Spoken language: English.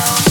Yeah.